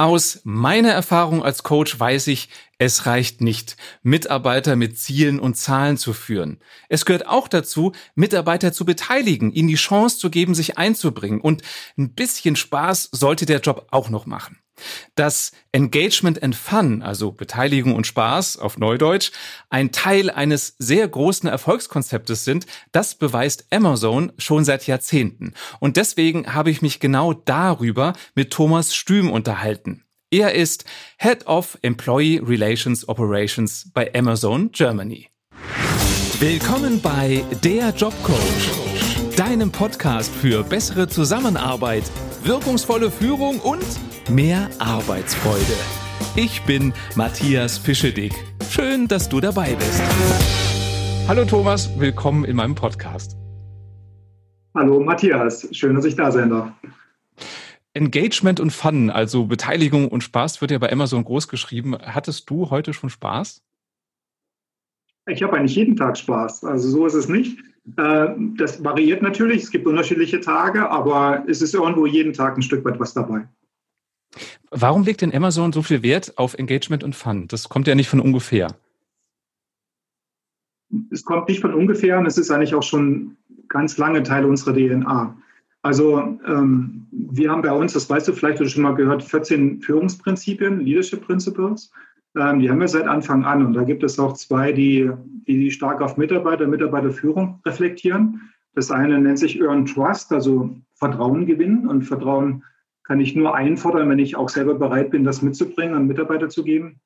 Aus meiner Erfahrung als Coach weiß ich, es reicht nicht, Mitarbeiter mit Zielen und Zahlen zu führen. Es gehört auch dazu, Mitarbeiter zu beteiligen, ihnen die Chance zu geben, sich einzubringen. Und ein bisschen Spaß sollte der Job auch noch machen. Dass Engagement and Fun, also Beteiligung und Spaß auf Neudeutsch, ein Teil eines sehr großen Erfolgskonzeptes sind, das beweist Amazon schon seit Jahrzehnten. Und deswegen habe ich mich genau darüber mit Thomas Stüm unterhalten. Er ist Head of Employee Relations Operations bei Amazon Germany. Willkommen bei Der Jobcoach, deinem Podcast für bessere Zusammenarbeit, wirkungsvolle Führung und mehr Arbeitsfreude. Ich bin Matthias Fischedick. Schön, dass du dabei bist. Hallo Thomas, willkommen in meinem Podcast. Hallo Matthias, schön, dass ich da sein darf. Engagement und Fun, also Beteiligung und Spaß, wird ja bei Amazon groß geschrieben. Hattest du heute schon Spaß? Ich habe eigentlich jeden Tag Spaß. Also so ist es nicht. Äh, das variiert natürlich. Es gibt unterschiedliche Tage, aber es ist irgendwo jeden Tag ein Stück weit was dabei. Warum legt denn Amazon so viel Wert auf Engagement und Fun? Das kommt ja nicht von ungefähr. Es kommt nicht von ungefähr und es ist eigentlich auch schon ganz lange Teil unserer DNA. Also ähm, wir haben bei uns, das weißt du vielleicht schon mal gehört, 14 Führungsprinzipien, Leadership Principles. Ähm, die haben wir seit Anfang an und da gibt es auch zwei, die, die stark auf Mitarbeiter, Mitarbeiterführung reflektieren. Das eine nennt sich Earn Trust, also Vertrauen gewinnen und Vertrauen kann ich nur einfordern, wenn ich auch selber bereit bin, das mitzubringen und Mitarbeiter zu geben.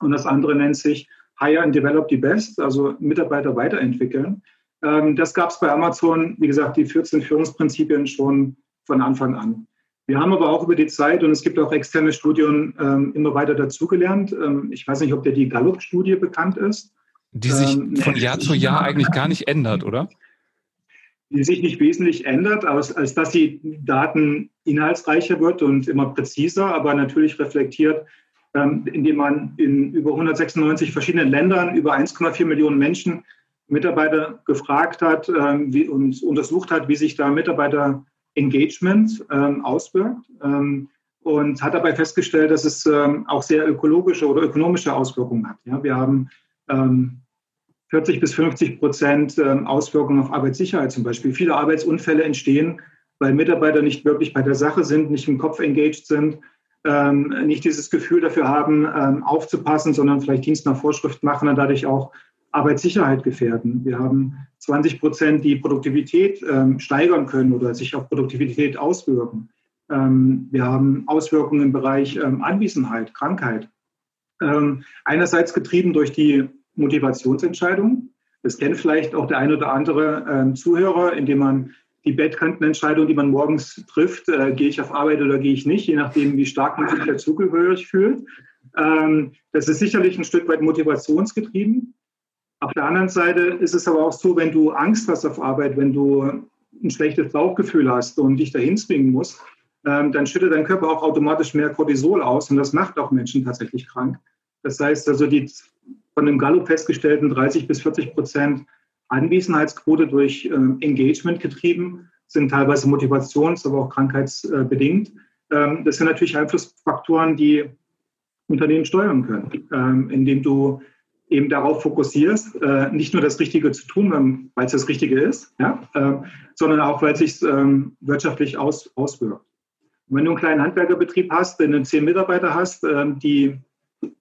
Und das andere nennt sich Hire and Develop the Best, also Mitarbeiter weiterentwickeln. Ähm, das gab es bei Amazon, wie gesagt, die 14 Führungsprinzipien schon von Anfang an. Wir haben aber auch über die Zeit, und es gibt auch externe Studien, ähm, immer weiter dazugelernt. Ähm, ich weiß nicht, ob dir die Gallup-Studie bekannt ist. Die sich von Jahr zu Jahr eigentlich gar nicht ändert, oder? die sich nicht wesentlich ändert, als, als dass die Daten inhaltsreicher wird und immer präziser, aber natürlich reflektiert, ähm, indem man in über 196 verschiedenen Ländern über 1,4 Millionen Menschen Mitarbeiter gefragt hat ähm, wie, und untersucht hat, wie sich da Mitarbeiter-Engagement ähm, auswirkt ähm, und hat dabei festgestellt, dass es ähm, auch sehr ökologische oder ökonomische Auswirkungen hat. Ja, wir haben ähm, 40 bis 50 Prozent ähm, Auswirkungen auf Arbeitssicherheit zum Beispiel. Viele Arbeitsunfälle entstehen, weil Mitarbeiter nicht wirklich bei der Sache sind, nicht im Kopf engaged sind, ähm, nicht dieses Gefühl dafür haben, ähm, aufzupassen, sondern vielleicht Dienst nach Vorschrift machen und dadurch auch Arbeitssicherheit gefährden. Wir haben 20 Prozent, die Produktivität steigern können oder sich auf Produktivität auswirken. wir haben Auswirkungen im Bereich Anwesenheit, Krankheit. einerseits getrieben durch die Motivationsentscheidung. Das kennt vielleicht auch der ein oder andere äh, Zuhörer, indem man die Bettkantenentscheidung, die man morgens trifft, äh, gehe ich auf Arbeit oder gehe ich nicht, je nachdem, wie stark man sich dazugehörig fühlt. Ähm, das ist sicherlich ein Stück weit motivationsgetrieben. Auf der anderen Seite ist es aber auch so, wenn du Angst hast auf Arbeit, wenn du ein schlechtes Bauchgefühl hast und dich dahin zwingen musst, ähm, dann schüttet dein Körper auch automatisch mehr Cortisol aus und das macht auch Menschen tatsächlich krank. Das heißt also, die von dem Gallup festgestellten 30 bis 40 Prozent Anwesenheitsquote durch äh, Engagement getrieben, sind teilweise motivations-, aber auch krankheitsbedingt. Ähm, das sind natürlich Einflussfaktoren, die Unternehmen steuern können, ähm, indem du eben darauf fokussierst, äh, nicht nur das Richtige zu tun, weil es das Richtige ist, ja, äh, sondern auch, weil es sich ähm, wirtschaftlich aus, auswirkt. Und wenn du einen kleinen Handwerkerbetrieb hast, wenn du zehn Mitarbeiter hast, äh, die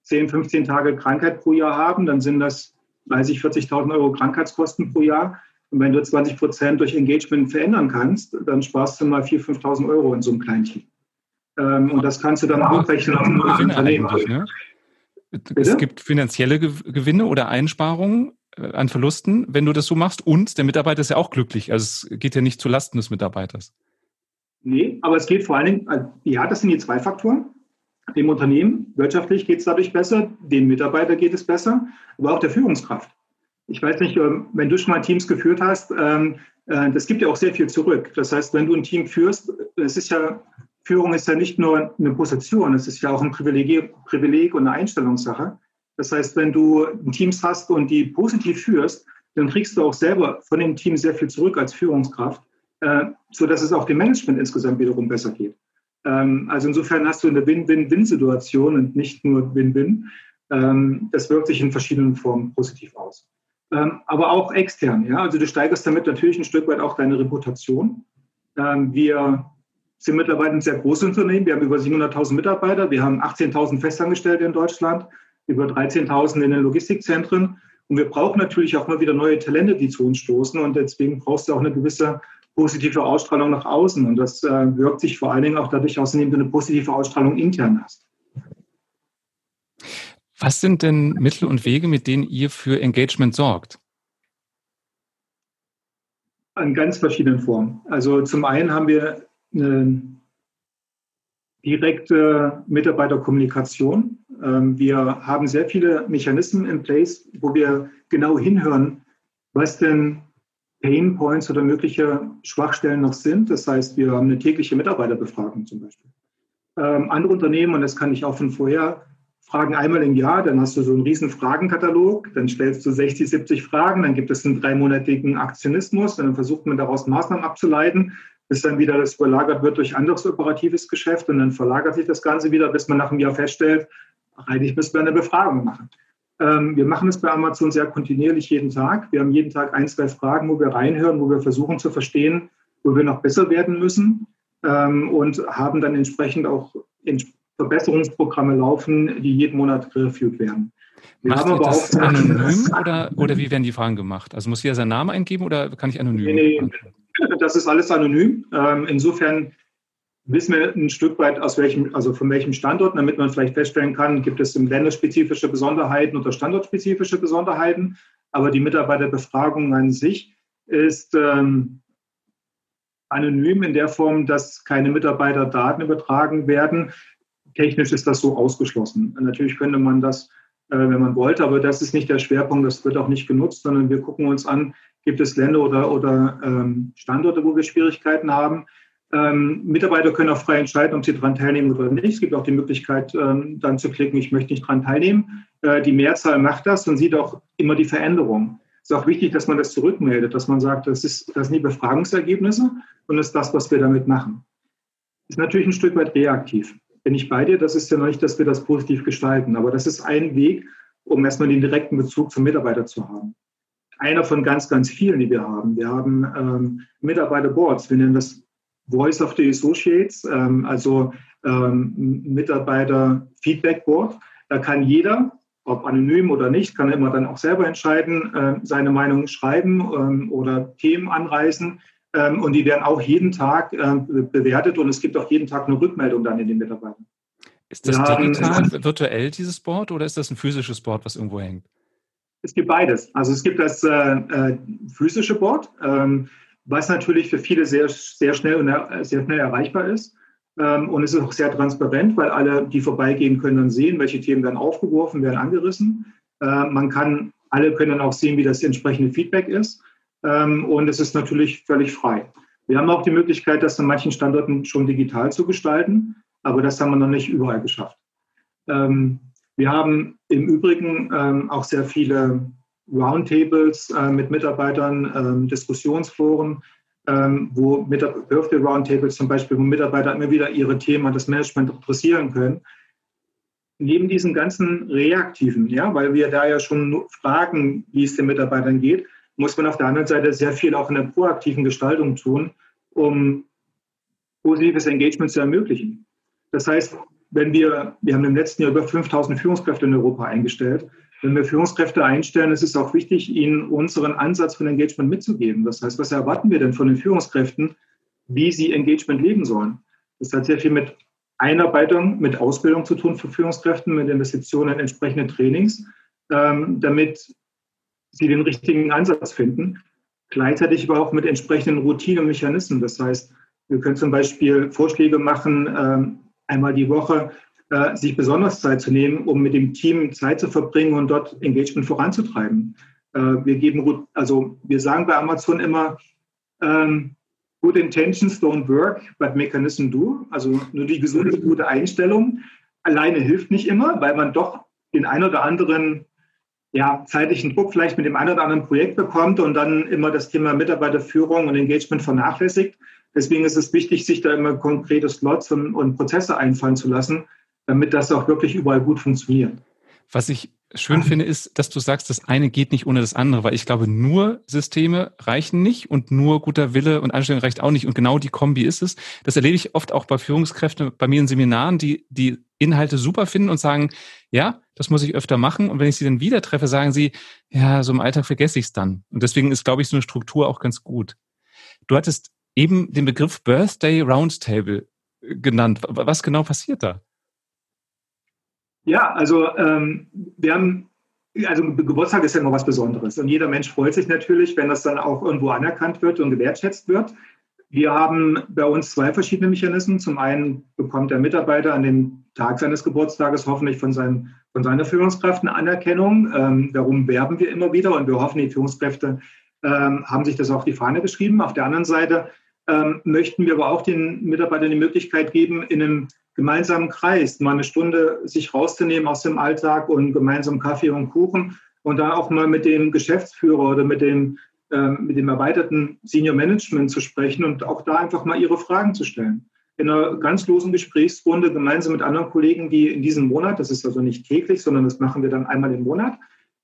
10, 15 Tage Krankheit pro Jahr haben, dann sind das 30, 40.000 Euro Krankheitskosten pro Jahr. Und wenn du 20 Prozent durch Engagement verändern kannst, dann sparst du mal 4.000, 5.000 Euro in so einem kleinen Team. Ähm, und das kannst du dann hochrechnen auf ein Unternehmen. Ne? Es gibt finanzielle Gewinne oder Einsparungen äh, an Verlusten, wenn du das so machst. Und der Mitarbeiter ist ja auch glücklich. Also es geht ja nicht zu Lasten des Mitarbeiters. Nee, aber es geht vor allen Dingen, äh, ja, das sind die zwei Faktoren dem Unternehmen. Wirtschaftlich geht es dadurch besser, dem Mitarbeiter geht es besser, aber auch der Führungskraft. Ich weiß nicht, ähm, wenn du schon mal Teams geführt hast, ähm, äh, das gibt ja auch sehr viel zurück. Das heißt, wenn du ein Team führst, es ist ja, Führung ist ja nicht nur eine Position, es ist ja auch ein Privileg, Privileg und eine Einstellungssache. Das heißt, wenn du Teams hast und die positiv führst, dann kriegst du auch selber von dem Team sehr viel zurück als Führungskraft, äh, sodass es auch dem Management insgesamt wiederum besser geht. Ähm, also insofern hast du eine Win-Win-Win-Situation und nicht nur Win-Win. Ähm, das wirkt sich in verschiedenen Formen positiv aus. Ähm, aber auch extern, ja. Also du steigerst damit natürlich ein Stück weit auch deine Reputation. Ähm, wir sind mittlerweile ein sehr großes Unternehmen. Wir haben über 700.000 Mitarbeiter. Wir haben 18.000 Festangestellte in Deutschland, über 13.000 in den Logistikzentren. Und wir brauchen natürlich auch mal wieder neue Talente, die zu uns stoßen. Und deswegen brauchst du auch eine gewisse positive Ausstrahlung nach außen. Und das äh, wirkt sich vor allen Dingen auch dadurch aus, indem du eine positive Ausstrahlung intern hast. Was sind denn Mittel und Wege, mit denen ihr für Engagement sorgt? An ganz verschiedenen Formen. Also zum einen haben wir eine direkte Mitarbeiterkommunikation. Ähm, wir haben sehr viele Mechanismen in place, wo wir genau hinhören, was denn Pain Points oder mögliche Schwachstellen noch sind. Das heißt, wir haben eine tägliche Mitarbeiterbefragung zum Beispiel. Ähm, andere Unternehmen, und das kann ich auch von vorher, fragen einmal im Jahr, dann hast du so einen riesen Fragenkatalog, dann stellst du 60, 70 Fragen, dann gibt es einen dreimonatigen Aktionismus, dann versucht man daraus Maßnahmen abzuleiten, bis dann wieder das überlagert wird durch anderes operatives Geschäft und dann verlagert sich das Ganze wieder, bis man nach einem Jahr feststellt, eigentlich müssen wir eine Befragung machen. Ähm, wir machen es bei Amazon sehr kontinuierlich jeden Tag. Wir haben jeden Tag ein, zwei Fragen, wo wir reinhören, wo wir versuchen zu verstehen, wo wir noch besser werden müssen ähm, und haben dann entsprechend auch Verbesserungsprogramme laufen, die jeden Monat reviewt werden. Wir Macht haben aber das auch anonym oder, oder wie werden die Fragen gemacht? Also muss jeder seinen Namen eingeben oder kann ich anonym? Nee, nee, das ist alles anonym. Ähm, insofern wissen wir ein Stück weit, aus welchem, also von welchem Standort, damit man vielleicht feststellen kann, gibt es länderspezifische Besonderheiten oder standortspezifische Besonderheiten. Aber die Mitarbeiterbefragung an sich ist ähm, anonym in der Form, dass keine Mitarbeiterdaten übertragen werden. Technisch ist das so ausgeschlossen. Natürlich könnte man das, äh, wenn man wollte, aber das ist nicht der Schwerpunkt, das wird auch nicht genutzt, sondern wir gucken uns an, gibt es Länder oder, oder ähm, Standorte, wo wir Schwierigkeiten haben. Ähm, Mitarbeiter können auch frei entscheiden, ob sie daran teilnehmen oder nicht. Es gibt auch die Möglichkeit, ähm, dann zu klicken, ich möchte nicht daran teilnehmen. Äh, die Mehrzahl macht das und sieht auch immer die Veränderung. Es ist auch wichtig, dass man das zurückmeldet, dass man sagt, das, ist, das sind die Befragungsergebnisse und das ist das, was wir damit machen. Ist natürlich ein Stück weit reaktiv. Bin ich bei dir, das ist ja noch nicht, dass wir das positiv gestalten, aber das ist ein Weg, um erstmal den direkten Bezug zum Mitarbeiter zu haben. Einer von ganz, ganz vielen, die wir haben. Wir haben ähm, Mitarbeiterboards, wir nennen das Voice of the Associates, ähm, also ähm, Mitarbeiter Feedback Board. Da kann jeder, ob anonym oder nicht, kann immer dann auch selber entscheiden, äh, seine Meinung schreiben ähm, oder Themen anreißen. Ähm, und die werden auch jeden Tag äh, bewertet und es gibt auch jeden Tag eine Rückmeldung dann in den Mitarbeitern. Ist das digital, haben, virtuell dieses Board oder ist das ein physisches Board, was irgendwo hängt? Es gibt beides. Also es gibt das äh, äh physische Board. Ähm, was natürlich für viele sehr, sehr, schnell, und sehr schnell erreichbar ist. Ähm, und es ist auch sehr transparent, weil alle, die vorbeigehen können, dann sehen, welche Themen werden aufgeworfen, werden angerissen. Äh, man kann, alle können dann auch sehen, wie das entsprechende Feedback ist. Ähm, und es ist natürlich völlig frei. Wir haben auch die Möglichkeit, das an manchen Standorten schon digital zu gestalten, aber das haben wir noch nicht überall geschafft. Ähm, wir haben im Übrigen auch sehr viele Roundtables äh, mit Mitarbeitern, ähm, Diskussionsforen, ähm, wo Birthday Roundtables zum Beispiel, wo Mitarbeiter immer wieder ihre Themen das Management adressieren können. Neben diesen ganzen reaktiven, ja, weil wir da ja schon fragen, wie es den Mitarbeitern geht, muss man auf der anderen Seite sehr viel auch in der proaktiven Gestaltung tun, um positives Engagement zu ermöglichen. Das heißt, wenn wir, wir haben im letzten Jahr über 5000 Führungskräfte in Europa eingestellt, wenn wir Führungskräfte einstellen, ist es auch wichtig, ihnen unseren Ansatz von Engagement mitzugeben. Das heißt, was erwarten wir denn von den Führungskräften, wie sie Engagement leben sollen? Das hat sehr viel mit Einarbeitung, mit Ausbildung zu tun für Führungskräfte, mit Investitionen in entsprechende Trainings, ähm, damit sie den richtigen Ansatz finden. Gleichzeitig aber auch mit entsprechenden Routinemechanismen. Das heißt, wir können zum Beispiel Vorschläge machen, ähm, einmal die Woche äh, sich besonders Zeit zu nehmen, um mit dem Team Zeit zu verbringen und dort Engagement voranzutreiben. Äh, wir geben, also wir sagen bei Amazon immer, ähm, Good intentions don't work, but mechanism do. Also nur die gesunde, gute Einstellung alleine hilft nicht immer, weil man doch den ein oder anderen ja, zeitlichen Druck vielleicht mit dem ein oder anderen Projekt bekommt und dann immer das Thema Mitarbeiterführung und Engagement vernachlässigt. Deswegen ist es wichtig, sich da immer konkrete Slots und, und Prozesse einfallen zu lassen, damit das auch wirklich überall gut funktioniert. Was ich schön finde, ist, dass du sagst, das eine geht nicht ohne das andere, weil ich glaube, nur Systeme reichen nicht und nur guter Wille und Einstellung reicht auch nicht. Und genau die Kombi ist es. Das erlebe ich oft auch bei Führungskräften, bei mir in Seminaren, die die Inhalte super finden und sagen, ja, das muss ich öfter machen. Und wenn ich sie dann wieder treffe, sagen sie, ja, so im Alltag vergesse ich es dann. Und deswegen ist, glaube ich, so eine Struktur auch ganz gut. Du hattest eben den Begriff Birthday Roundtable äh, genannt. Was genau passiert da? Ja, also ähm, wir haben, also Geburtstag ist ja immer was Besonderes und jeder Mensch freut sich natürlich, wenn das dann auch irgendwo anerkannt wird und gewertschätzt wird. Wir haben bei uns zwei verschiedene Mechanismen. Zum einen bekommt der Mitarbeiter an dem Tag seines Geburtstages hoffentlich von, seinem, von seiner Führungskraft eine Anerkennung. Ähm, darum werben wir immer wieder und wir hoffen, die Führungskräfte ähm, haben sich das auf die Fahne geschrieben. Auf der anderen Seite ähm, möchten wir aber auch den Mitarbeitern die Möglichkeit geben, in einem gemeinsamen Kreis mal eine Stunde sich rauszunehmen aus dem Alltag und gemeinsam Kaffee und Kuchen und da auch mal mit dem Geschäftsführer oder mit dem, äh, mit dem erweiterten Senior Management zu sprechen und auch da einfach mal ihre Fragen zu stellen. In einer ganz losen Gesprächsrunde gemeinsam mit anderen Kollegen, die in diesem Monat, das ist also nicht täglich, sondern das machen wir dann einmal im Monat,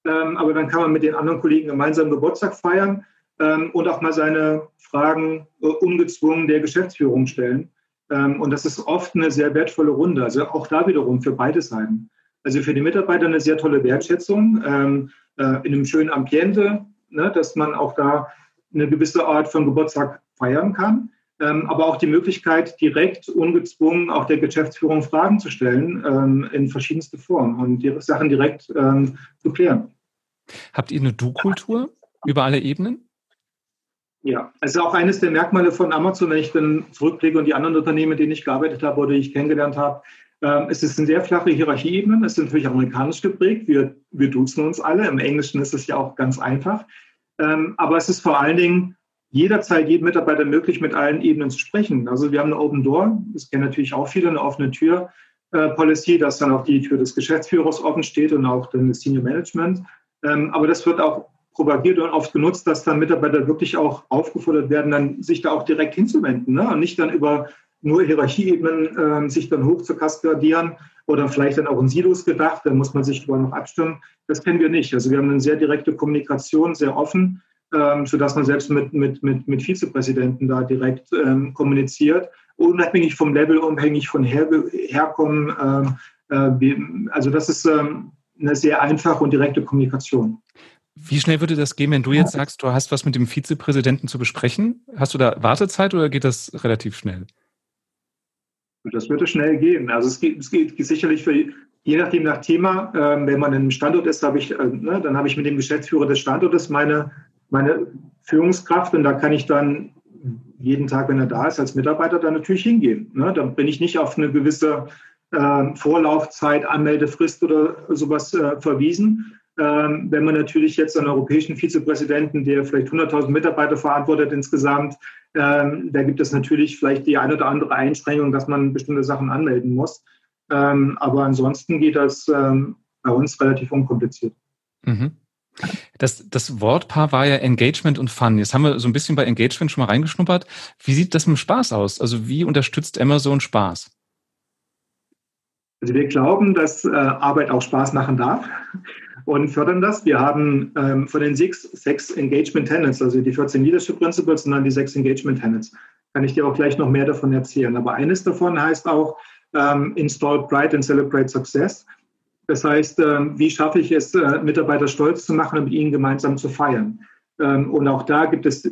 ähm, aber dann kann man mit den anderen Kollegen gemeinsam Geburtstag feiern ähm, und auch mal seine Fragen äh, ungezwungen der Geschäftsführung stellen. Ähm, und das ist oft eine sehr wertvolle Runde. Also auch da wiederum für beide Seiten. Also für die Mitarbeiter eine sehr tolle Wertschätzung ähm, äh, in einem schönen Ambiente, ne, dass man auch da eine gewisse Art von Geburtstag feiern kann. Ähm, aber auch die Möglichkeit, direkt ungezwungen auch der Geschäftsführung Fragen zu stellen ähm, in verschiedenste Formen und die Sachen direkt ähm, zu klären. Habt ihr eine Du-Kultur über alle Ebenen? Ja, es ist auch eines der Merkmale von Amazon, wenn ich dann zurückblicke und die anderen Unternehmen, mit denen ich gearbeitet habe oder die ich kennengelernt habe. Ähm, es ist eine sehr flache Hierarchieebene. Es ist natürlich amerikanisch geprägt. Wir, wir duzen uns alle. Im Englischen ist es ja auch ganz einfach. Ähm, aber es ist vor allen Dingen jederzeit jedem Mitarbeiter möglich, mit allen Ebenen zu sprechen. Also wir haben eine Open Door. Das kennen natürlich auch viele, eine offene Tür. Äh, Policy, dass dann auch die Tür des Geschäftsführers offen steht und auch dann das Senior Management. Ähm, aber das wird auch propagiert und oft genutzt, dass dann Mitarbeiter wirklich auch aufgefordert werden, dann sich da auch direkt hinzuwenden ne? und nicht dann über nur Hierarchieebenen äh, sich dann hoch zu kaskadieren oder vielleicht dann auch in Silos gedacht, da muss man sich darüber noch abstimmen. Das kennen wir nicht. Also wir haben eine sehr direkte Kommunikation, sehr offen, ähm, sodass man selbst mit, mit, mit, mit Vizepräsidenten da direkt ähm, kommuniziert, unabhängig vom Level, unabhängig von Her Herkommen. Ähm, äh, also das ist ähm, eine sehr einfache und direkte Kommunikation. Wie schnell würde das gehen, wenn du jetzt sagst, du hast was mit dem Vizepräsidenten zu besprechen? Hast du da Wartezeit oder geht das relativ schnell? Das würde schnell gehen. Also es geht, es geht sicherlich für, je nachdem nach Thema, äh, wenn man im Standort ist, habe ich, äh, ne, dann habe ich mit dem Geschäftsführer des Standortes meine, meine Führungskraft und da kann ich dann jeden Tag, wenn er da ist, als Mitarbeiter dann natürlich hingehen. Ne? Dann bin ich nicht auf eine gewisse äh, Vorlaufzeit, Anmeldefrist oder sowas äh, verwiesen, ähm, wenn man natürlich jetzt einen europäischen Vizepräsidenten, der vielleicht 100.000 Mitarbeiter verantwortet insgesamt, ähm, da gibt es natürlich vielleicht die eine oder andere Einschränkung, dass man bestimmte Sachen anmelden muss. Ähm, aber ansonsten geht das bei uns relativ unkompliziert. Mhm. Das, das Wortpaar war ja Engagement und Fun. Jetzt haben wir so ein bisschen bei Engagement schon mal reingeschnuppert. Wie sieht das mit Spaß aus? Also wie unterstützt Amazon Spaß? Also wir glauben, dass äh, Arbeit auch Spaß machen darf und fördern das. Wir haben ähm, von den sechs, sechs Engagement Tenets, also die 14 Leadership Principles und dann die sechs Engagement Tenets. Kann ich dir auch gleich noch mehr davon erzählen. Aber eines davon heißt auch ähm, Install Pride and Celebrate Success. Das heißt, ähm, wie schaffe ich es, äh, Mitarbeiter stolz zu machen und mit ihnen gemeinsam zu feiern? Ähm, und auch da gibt es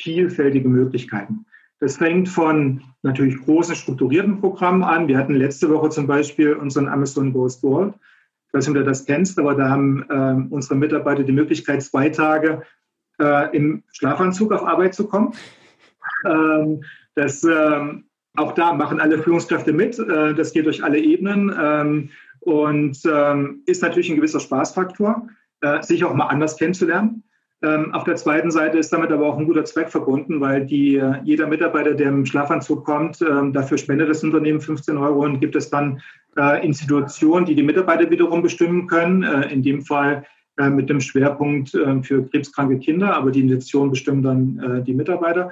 vielfältige Möglichkeiten. Das fängt von natürlich großen strukturierten Programmen an. Wir hatten letzte Woche zum Beispiel unseren Amazon Goes Gold. Ich weiß nicht, ob du das kennst, aber da haben äh, unsere Mitarbeiter die Möglichkeit, zwei Tage äh, im Schlafanzug auf Arbeit zu kommen. Ähm, das, ähm, auch da machen alle Führungskräfte mit. Äh, das geht durch alle Ebenen ähm, und ähm, ist natürlich ein gewisser Spaßfaktor, äh, sich auch mal anders kennenzulernen. Ähm, auf der zweiten Seite ist damit aber auch ein guter Zweck verbunden, weil die, äh, jeder Mitarbeiter, der im Schlafanzug kommt, ähm, dafür spendet das Unternehmen 15 Euro und gibt es dann äh, Institutionen, die die Mitarbeiter wiederum bestimmen können. Äh, in dem Fall mit dem Schwerpunkt für krebskranke Kinder, aber die Institutionen bestimmen dann die Mitarbeiter.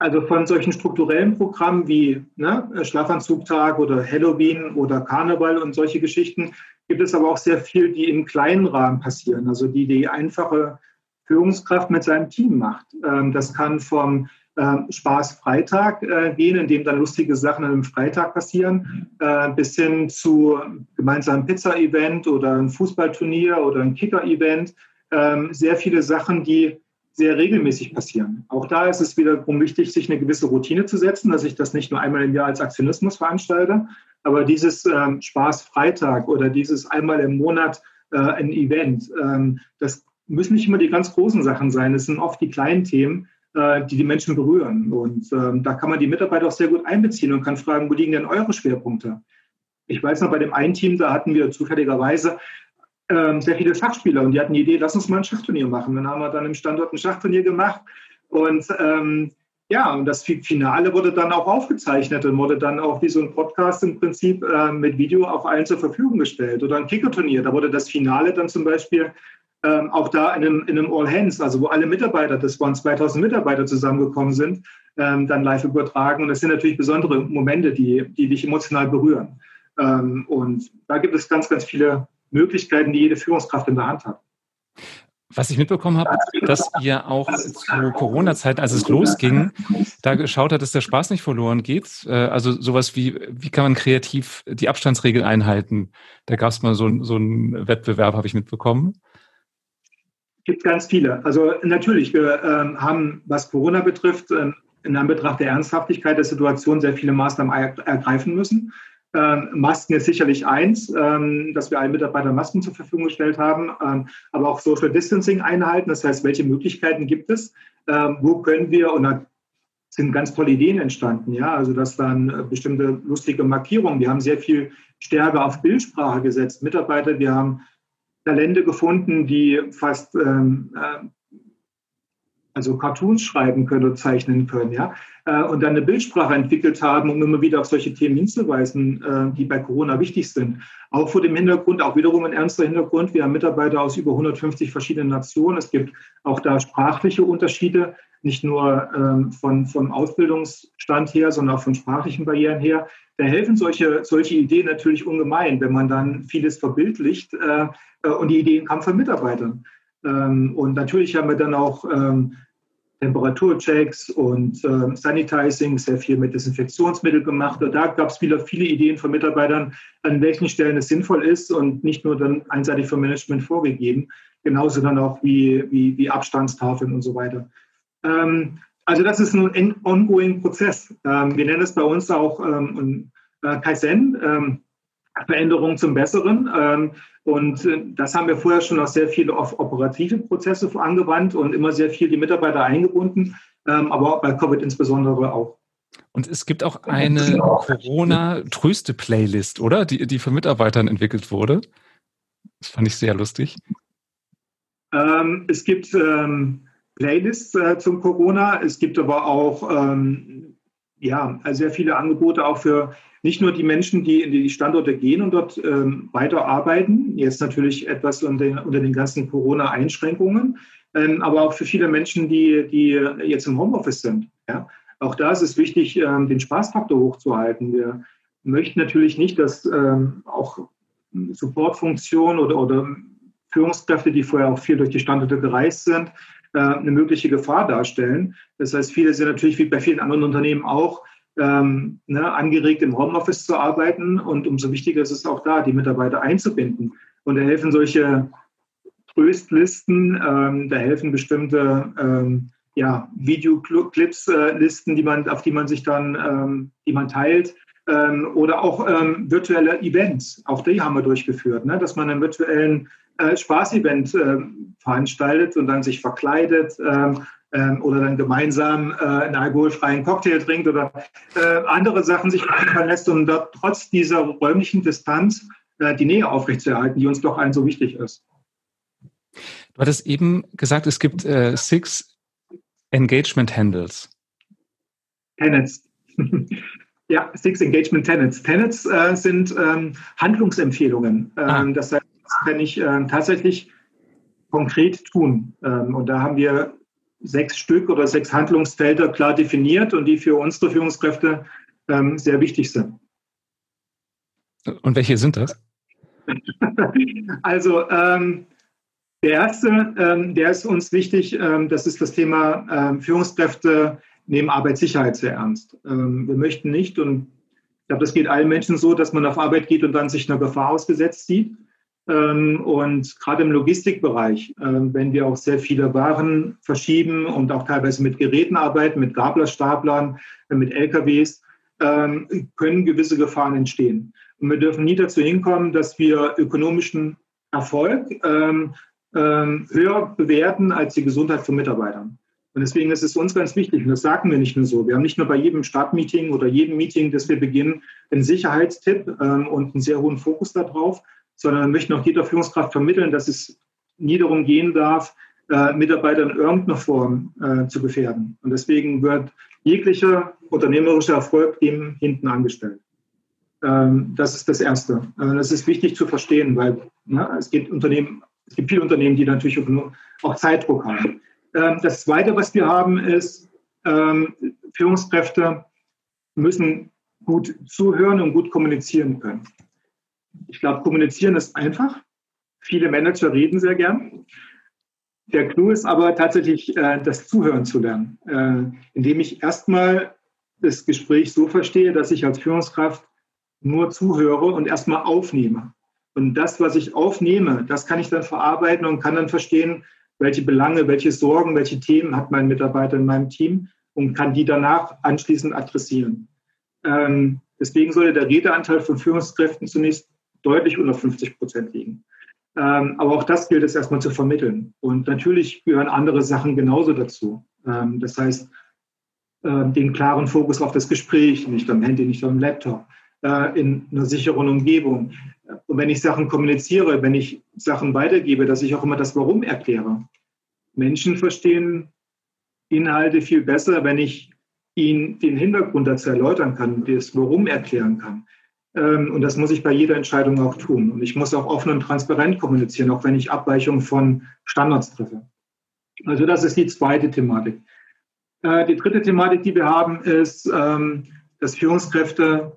Also von solchen strukturellen Programmen wie ne, Schlafanzugtag oder Halloween oder Karneval und solche Geschichten gibt es aber auch sehr viel, die im kleinen Rahmen passieren, also die die einfache Führungskraft mit seinem Team macht. Ähm, das kann vom ähm, Spaß-Freitag äh, gehen, in dem dann lustige Sachen einem Freitag passieren, äh, bis hin zu gemeinsamen Pizza-Event oder ein Fußballturnier oder ein Kicker-Event. Ähm, sehr viele Sachen, die sehr regelmäßig passieren. Auch da ist es wiederum wichtig, sich eine gewisse Routine zu setzen, dass ich das nicht nur einmal im Jahr als Aktionismus veranstalte, aber dieses ähm, Spaß-Freitag oder dieses einmal im Monat äh, ein Event, ähm, das müssen nicht immer die ganz großen Sachen sein. Es sind oft die kleinen Themen, äh, die die Menschen berühren. Und ähm, da kann man die Mitarbeiter auch sehr gut einbeziehen und kann fragen, wo liegen denn eure Schwerpunkte? Ich weiß noch, bei dem einen Team, da hatten wir zufälligerweise ähm, sehr viele Schachspieler und die hatten die Idee, lass uns mal ein Schachturnier machen. Dann haben wir dann im Standort ein Schachturnier gemacht und ähm, ja, und das Finale wurde dann auch aufgezeichnet und wurde dann auch wie so ein Podcast im Prinzip äh, mit Video auch allen zur Verfügung gestellt. Oder ein Kickerturnier, da wurde das Finale dann zum Beispiel ähm, auch da in einem, in einem All Hands, also wo alle Mitarbeiter, das waren 2000 Mitarbeiter zusammengekommen sind, ähm, dann live übertragen. Und das sind natürlich besondere Momente, die, die dich emotional berühren. Ähm, und da gibt es ganz, ganz viele Möglichkeiten, die jede Führungskraft in der Hand hat. Was ich mitbekommen habe, dass ihr auch zu Corona-Zeiten, als es losging, da geschaut hat, dass der Spaß nicht verloren geht. Äh, also sowas wie, wie kann man kreativ die Abstandsregel einhalten? Da gab es mal so, so einen Wettbewerb, habe ich mitbekommen. Gibt ganz viele. Also natürlich, wir ähm, haben, was Corona betrifft, ähm, in Anbetracht der Ernsthaftigkeit der Situation sehr viele Maßnahmen ergreifen müssen. Ähm, Masken ist sicherlich eins, ähm, dass wir allen Mitarbeitern Masken zur Verfügung gestellt haben, ähm, aber auch Social Distancing einhalten. Das heißt, welche Möglichkeiten gibt es? wo können wir, und da sind ganz tolle Ideen entstanden, ja, also dass dann äh, bestimmte lustige Markierungen, wir haben sehr viel stärker auf Bildsprache gesetzt. Mitarbeiter, wir haben Talente gefunden, die fast ähm, äh, also Cartoons schreiben können oder zeichnen können, ja, äh, und dann eine Bildsprache entwickelt haben, um immer wieder auf solche Themen hinzuweisen, äh, die bei Corona wichtig sind. Auch vor dem Hintergrund, auch wiederum ein ernster Hintergrund, wir haben Mitarbeiter aus über 150 verschiedenen Nationen. Es gibt auch da sprachliche Unterschiede, nicht nur ähm, von, vom Ausbildungsstand her, sondern auch von sprachlichen Barrieren her. Da helfen solche, solche Ideen natürlich ungemein, wenn man dann vieles verbildlicht äh, und die Ideen kamen von Mitarbeitern. Ähm, und natürlich haben wir dann auch ähm, Temperaturchecks und äh, Sanitizing, sehr viel mit Desinfektionsmittel gemacht. Und da gab es viele, viele Ideen von Mitarbeitern, an welchen Stellen es sinnvoll ist und nicht nur dann einseitig vom Management vorgegeben, genauso dann auch wie, wie, wie Abstandstafeln und so weiter. Ähm, also das ist ein ongoing Prozess. Ähm, wir nennen es bei uns auch ähm, äh, Kaizen, ähm, Veränderung zum Besseren. Ähm, und äh, das haben wir vorher schon auf sehr viele operative Prozesse angewandt und immer sehr viel die Mitarbeiter eingebunden, ähm, aber bei Covid insbesondere auch. Und es gibt auch eine Corona-Tröste-Playlist, oder? Die, die von Mitarbeitern entwickelt wurde. Das fand ich sehr lustig. Ähm, es gibt ähm, Playlists äh, zum Corona. Es gibt aber auch ähm, ja, sehr viele Angebote auch für nicht nur die Menschen, die in die Standorte gehen und dort ähm, weiterarbeiten, jetzt natürlich etwas unter den, unter den ganzen Corona-Einschränkungen, ähm, aber auch für viele Menschen, die, die jetzt im Homeoffice sind. Ja. Auch da ist es wichtig, ähm, den Spaßfaktor hochzuhalten. Wir möchten natürlich nicht, dass ähm, auch Supportfunktionen oder, oder Führungskräfte, die vorher auch viel durch die Standorte gereist sind, äh, eine mögliche Gefahr darstellen. Das heißt, viele sind natürlich wie bei vielen anderen Unternehmen auch ähm, ne, angeregt, im Homeoffice zu arbeiten. Und umso wichtiger ist es auch da, die Mitarbeiter einzubinden. Und da helfen solche Tröstlisten, ähm, da helfen bestimmte ähm, ja, Videoclips-Listen, äh, die man, auf die man sich dann, ähm, die man teilt. Ähm, oder auch ähm, virtuelle Events, auch die haben wir durchgeführt, ne? dass man einen virtuellen äh, Spaßevent äh, veranstaltet und dann sich verkleidet ähm, ähm, oder dann gemeinsam äh, einen alkoholfreien Cocktail trinkt oder äh, andere Sachen sich einfallen lässt, um dort trotz dieser räumlichen Distanz äh, die Nähe aufrechtzuerhalten, die uns doch allen so wichtig ist. Du hattest eben gesagt, es gibt äh, six Engagement Handles. Tenets. ja, Six Engagement Tenets. Tenets äh, sind ähm, Handlungsempfehlungen. Ähm, ah. Das heißt, kann ich äh, tatsächlich konkret tun. Ähm, und da haben wir sechs Stück oder sechs Handlungsfelder klar definiert und die für unsere Führungskräfte ähm, sehr wichtig sind. Und welche sind das? also ähm, der erste, ähm, der ist uns wichtig, ähm, das ist das Thema ähm, Führungskräfte nehmen Arbeitssicherheit sehr ernst. Ähm, wir möchten nicht, und ich glaube, das geht allen Menschen so, dass man auf Arbeit geht und dann sich einer Gefahr ausgesetzt sieht. Ähm, und gerade im Logistikbereich, ähm, wenn wir auch sehr viele Waren verschieben und auch teilweise mit Geräten arbeiten, mit Gablerstaplern, äh, mit LKWs, ähm, können gewisse Gefahren entstehen. Und wir dürfen nie dazu hinkommen, dass wir ökonomischen Erfolg höher bewerten als die Gesundheit von Mitarbeitern. Und deswegen ist es uns ganz wichtig, und das sagen wir nicht nur so, wir haben nicht nur bei jedem Startmeeting oder jedem Meeting, das wir beginnen, einen Sicherheitstipp und einen sehr hohen Fokus darauf, sondern wir möchten auch jeder Führungskraft vermitteln, dass es nie darum gehen darf, äh, Mitarbeiter in irgendeiner Form äh, zu gefährden. Und deswegen wird jeglicher unternehmerischer Erfolg dem hinten angestellt. Ähm, das ist das Erste. Äh, das ist wichtig zu verstehen, weil na, ne, es, gibt Unternehmen, es gibt viele Unternehmen, die natürlich auch Zeitdruck haben. Ähm, das Zweite, was wir haben, ist, ähm, Führungskräfte müssen gut zuhören und gut kommunizieren können. Ich glaube, kommunizieren ist einfach. Viele Manager reden sehr gern. Der Clou ist aber tatsächlich, äh, das Zuhören zu lernen, äh, indem ich erstmal das Gespräch so verstehe, dass ich als Führungskraft nur zuhöre und erstmal aufnehme. Und das, was ich aufnehme, das kann ich dann verarbeiten und kann dann verstehen, welche Belange, welche Sorgen, welche Themen hat mein Mitarbeiter in meinem Team und kann die danach anschließend adressieren. Ähm, deswegen sollte der Redeanteil von Führungskräften zunächst deutlich unter 50 Prozent liegen. Ähm, aber auch das gilt es erstmal zu vermitteln. Und natürlich gehören andere Sachen genauso dazu. Ähm, das heißt, äh, den klaren Fokus auf das Gespräch, nicht am Handy, nicht am Laptop, äh, in einer sicheren Umgebung. Und wenn ich Sachen kommuniziere, wenn ich Sachen weitergebe, dass ich auch immer das Warum erkläre. Menschen verstehen Inhalte viel besser, wenn ich ihnen den Hintergrund dazu erläutern kann, das Warum erklären kann. Ähm, und das muss ich bei jeder Entscheidung auch tun. Und ich muss auch offen und transparent kommunizieren, auch wenn ich Abweichungen von Standards treffe. Also das ist die zweite Thematik. Äh, die dritte Thematik, die wir haben, ist, ähm, dass Führungskräfte